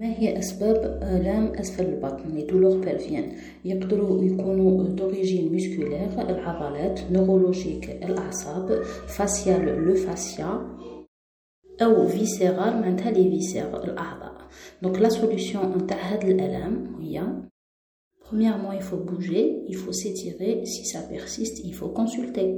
ما هي أسباب آلام أسفل البطن les douleurs pelviennes يقدروا يكونوا d'origine musculaire العضلات neurologique الأعصاب fasciale le fascia أو viscérale معناتها les viscères الأعضاء donc la solution نتاع هاد الآلام هي Premièrement, il faut bouger, il faut s'étirer. Si ça persiste, il faut consulter.